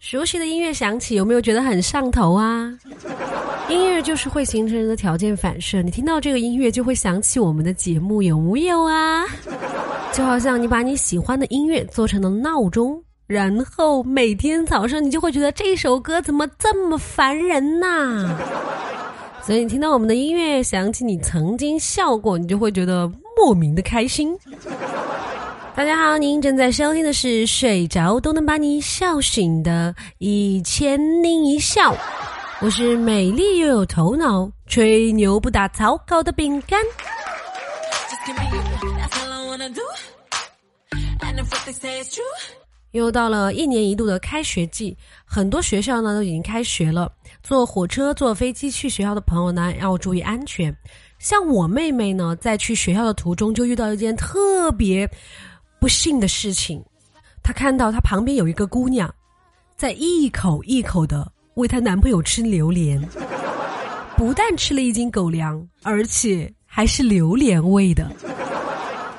熟悉的音乐响起，有没有觉得很上头啊？音乐就是会形成人的条件反射，你听到这个音乐就会想起我们的节目，有木有啊？就好像你把你喜欢的音乐做成了闹钟，然后每天早上你就会觉得这首歌怎么这么烦人呐？所以你听到我们的音乐，想起你曾经笑过，你就会觉得莫名的开心。大家好，您正在收听的是《睡着都能把你笑醒的一千零一笑》，我是美丽又有头脑、吹牛不打草稿的饼干。又到了一年一度的开学季，很多学校呢都已经开学了。坐火车、坐飞机去学校的朋友呢，要注意安全。像我妹妹呢，在去学校的途中就遇到一件特别。不幸的事情，她看到她旁边有一个姑娘，在一口一口的喂她男朋友吃榴莲，不但吃了一斤狗粮，而且还是榴莲味的。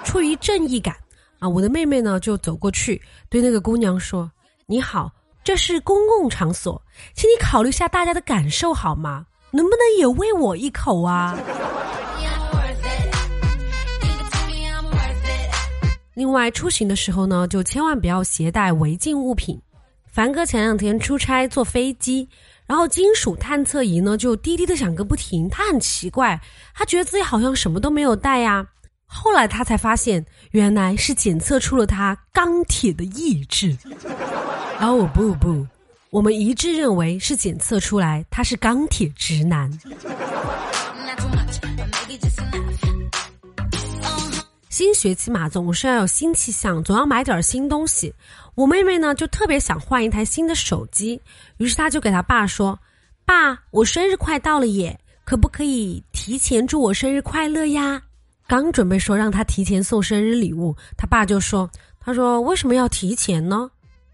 出于正义感啊，我的妹妹呢就走过去对那个姑娘说：“你好，这是公共场所，请你考虑一下大家的感受好吗？能不能也喂我一口啊？”另外，出行的时候呢，就千万不要携带违禁物品。凡哥前两天出差坐飞机，然后金属探测仪呢就滴滴的响个不停。他很奇怪，他觉得自己好像什么都没有带呀。后来他才发现，原来是检测出了他钢铁的意志。哦不不，我们一致认为是检测出来他是钢铁直男。新学期嘛，总是要有新气象，总要买点新东西。我妹妹呢，就特别想换一台新的手机，于是她就给她爸说：“爸，我生日快到了耶，可不可以提前祝我生日快乐呀？”刚准备说让他提前送生日礼物，他爸就说：“他说为什么要提前呢？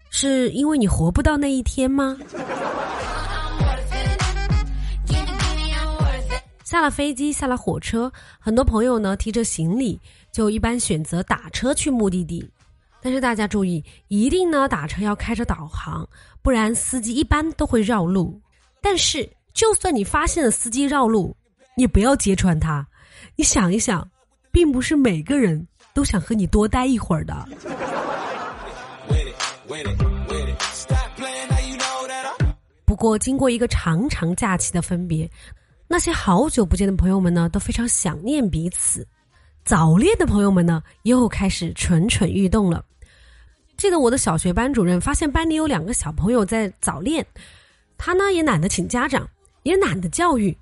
是因为你活不到那一天吗？”下了飞机，下了火车，很多朋友呢提着行李。就一般选择打车去目的地，但是大家注意，一定呢打车要开着导航，不然司机一般都会绕路。但是就算你发现了司机绕路，你不要揭穿他。你想一想，并不是每个人都想和你多待一会儿的。不过经过一个长长假期的分别，那些好久不见的朋友们呢，都非常想念彼此。早恋的朋友们呢，又开始蠢蠢欲动了。记得我的小学班主任发现班里有两个小朋友在早恋，他呢也懒得请家长，也懒得教育，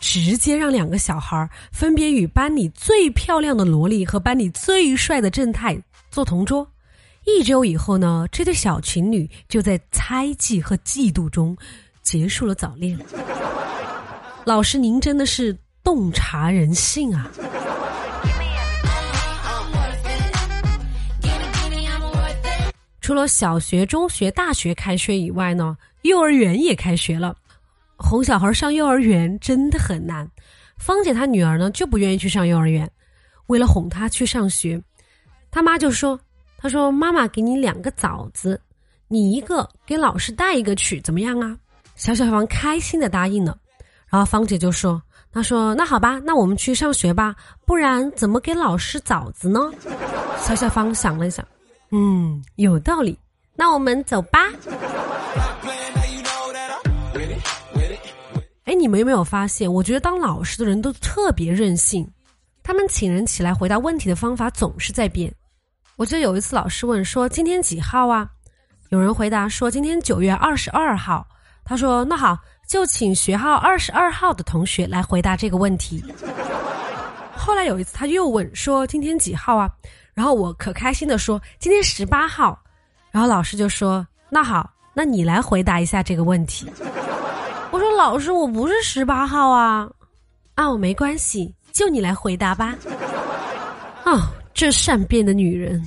直接让两个小孩分别与班里最漂亮的萝莉和班里最帅的正太做同桌。一周以后呢，这对小情侣就在猜忌和嫉妒中结束了早恋。老师，您真的是洞察人性啊！除了小学、中学、大学开学以外呢，幼儿园也开学了。哄小孩上幼儿园真的很难。芳姐她女儿呢就不愿意去上幼儿园，为了哄她去上学，他妈就说：“他说妈妈给你两个枣子，你一个给老师带一个去，怎么样啊？”小小芳开心的答应了。然后芳姐就说：“她说那好吧，那我们去上学吧，不然怎么给老师枣子呢？”小小芳想了想。嗯，有道理。那我们走吧。哎，你们有没有发现？我觉得当老师的人都特别任性，他们请人起来回答问题的方法总是在变。我记得有一次老师问说：“今天几号啊？”有人回答说：“今天九月二十二号。”他说：“那好，就请学号二十二号的同学来回答这个问题。”后来有一次他又问说：“今天几号啊？”然后我可开心的说：“今天十八号。”然后老师就说：“那好，那你来回答一下这个问题。”我说：“老师，我不是十八号啊。”啊，我没关系，就你来回答吧。哦，这善变的女人。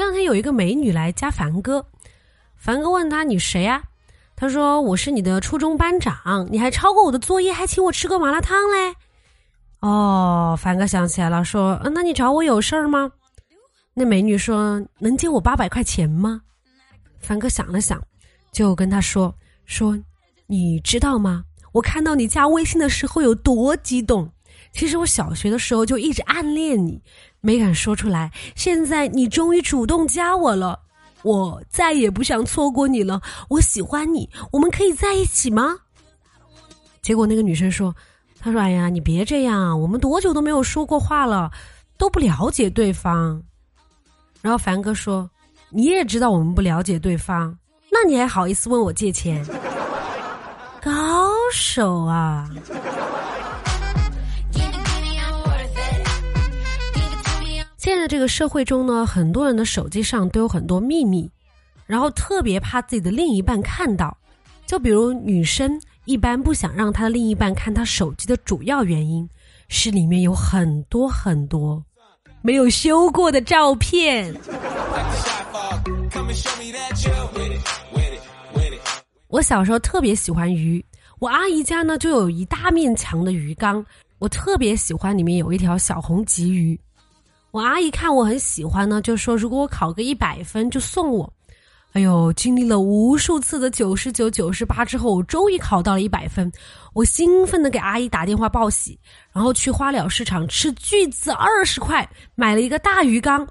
前两天有一个美女来加凡哥，凡哥问他：“你谁呀？”他说：“我是你的初中班长，你还抄过我的作业，还请我吃过麻辣烫嘞。”哦，凡哥想起来了，说：“嗯，那你找我有事儿吗？”那美女说：“能借我八百块钱吗？”凡哥想了想，就跟他说：“说你知道吗？我看到你加微信的时候有多激动。其实我小学的时候就一直暗恋你，没敢说出来。现在你终于主动加我了，我再也不想错过你了。我喜欢你，我们可以在一起吗？”结果那个女生说：“她说，哎呀，你别这样，我们多久都没有说过话了，都不了解对方。”然后凡哥说：“你也知道我们不了解对方，那你还好意思问我借钱？高手啊！”这个社会中呢，很多人的手机上都有很多秘密，然后特别怕自己的另一半看到。就比如女生一般不想让她的另一半看她手机的主要原因，是里面有很多很多没有修过的照片。我小时候特别喜欢鱼，我阿姨家呢就有一大面墙的鱼缸，我特别喜欢里面有一条小红鲫鱼。我阿姨看我很喜欢呢，就说如果我考个一百分就送我。哎呦，经历了无数次的九十九、九十八之后，我终于考到了一百分。我兴奋的给阿姨打电话报喜，然后去花鸟市场斥巨资二十块买了一个大鱼缸。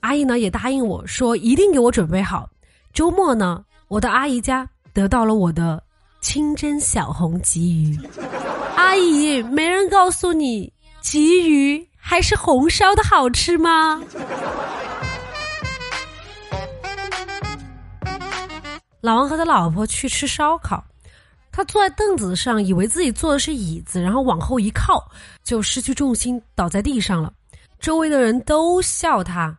阿姨呢也答应我说一定给我准备好。周末呢，我到阿姨家得到了我的清蒸小红鲫鱼。阿姨，没人告诉你鲫鱼。还是红烧的好吃吗？老王和他老婆去吃烧烤，他坐在凳子上，以为自己坐的是椅子，然后往后一靠，就失去重心倒在地上了。周围的人都笑他，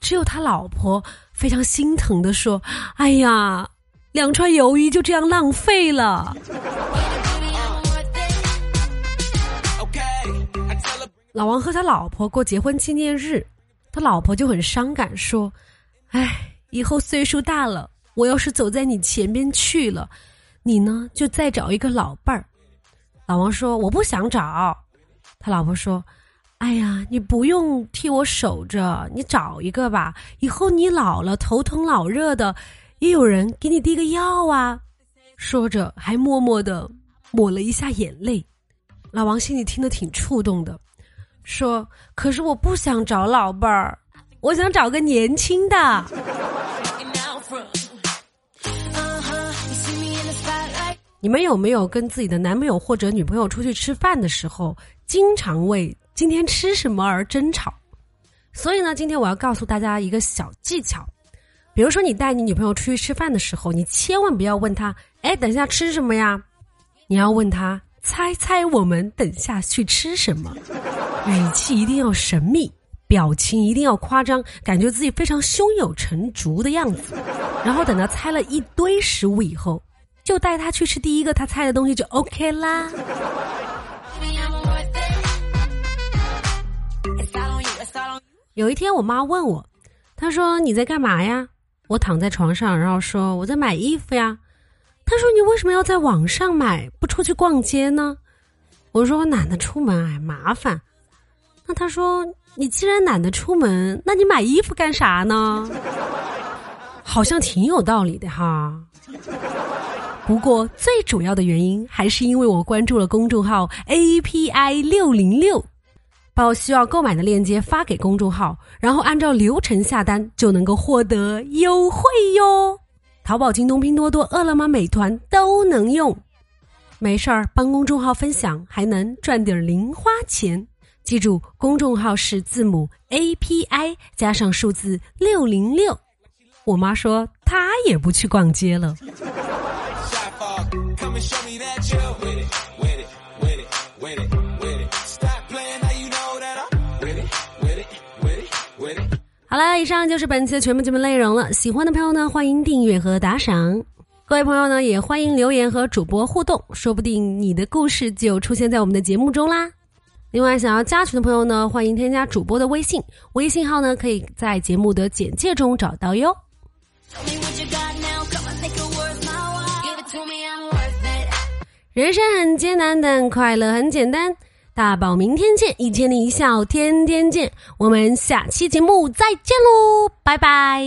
只有他老婆非常心疼的说：“哎呀，两串鱿鱼就这样浪费了。”老王和他老婆过结婚纪念日，他老婆就很伤感，说：“哎，以后岁数大了，我要是走在你前边去了，你呢就再找一个老伴儿。”老王说：“我不想找。”他老婆说：“哎呀，你不用替我守着，你找一个吧，以后你老了头疼脑热的，也有人给你递个药啊。”说着还默默的抹了一下眼泪。老王心里听得挺触动的。说，可是我不想找老伴儿，我想找个年轻的。你们有没有跟自己的男朋友或者女朋友出去吃饭的时候，经常为今天吃什么而争吵？所以呢，今天我要告诉大家一个小技巧，比如说你带你女朋友出去吃饭的时候，你千万不要问她：“哎，等一下吃什么呀？”你要问她：“猜猜我们等下去吃什么？”语气一定要神秘，表情一定要夸张，感觉自己非常胸有成竹的样子。然后等他猜了一堆食物以后，就带他去吃第一个他猜的东西，就 OK 啦。有一天，我妈问我，她说：“你在干嘛呀？”我躺在床上，然后说：“我在买衣服呀。”她说：“你为什么要在网上买，不出去逛街呢？”我说：“我懒得出门，哎，麻烦。”他说：“你既然懒得出门，那你买衣服干啥呢？” 好像挺有道理的哈。不过最主要的原因还是因为我关注了公众号 API 六零六，把我需要购买的链接发给公众号，然后按照流程下单就能够获得优惠哟。淘宝、京东、拼多多、饿了么、美团都能用。没事儿，帮公众号分享还能赚点零花钱。记住，公众号是字母 A P I 加上数字六零六。我妈说她也不去逛街了。好了，以上就是本期的全部节目内容了。喜欢的朋友呢，欢迎订阅和打赏。各位朋友呢，也欢迎留言和主播互动，说不定你的故事就出现在我们的节目中啦。另外，想要加群的朋友呢，欢迎添加主播的微信，微信号呢可以在节目的简介中找到哟。人生很艰难，但快乐很简单。大宝明天见，一千零一笑天天见。我们下期节目再见喽，拜拜。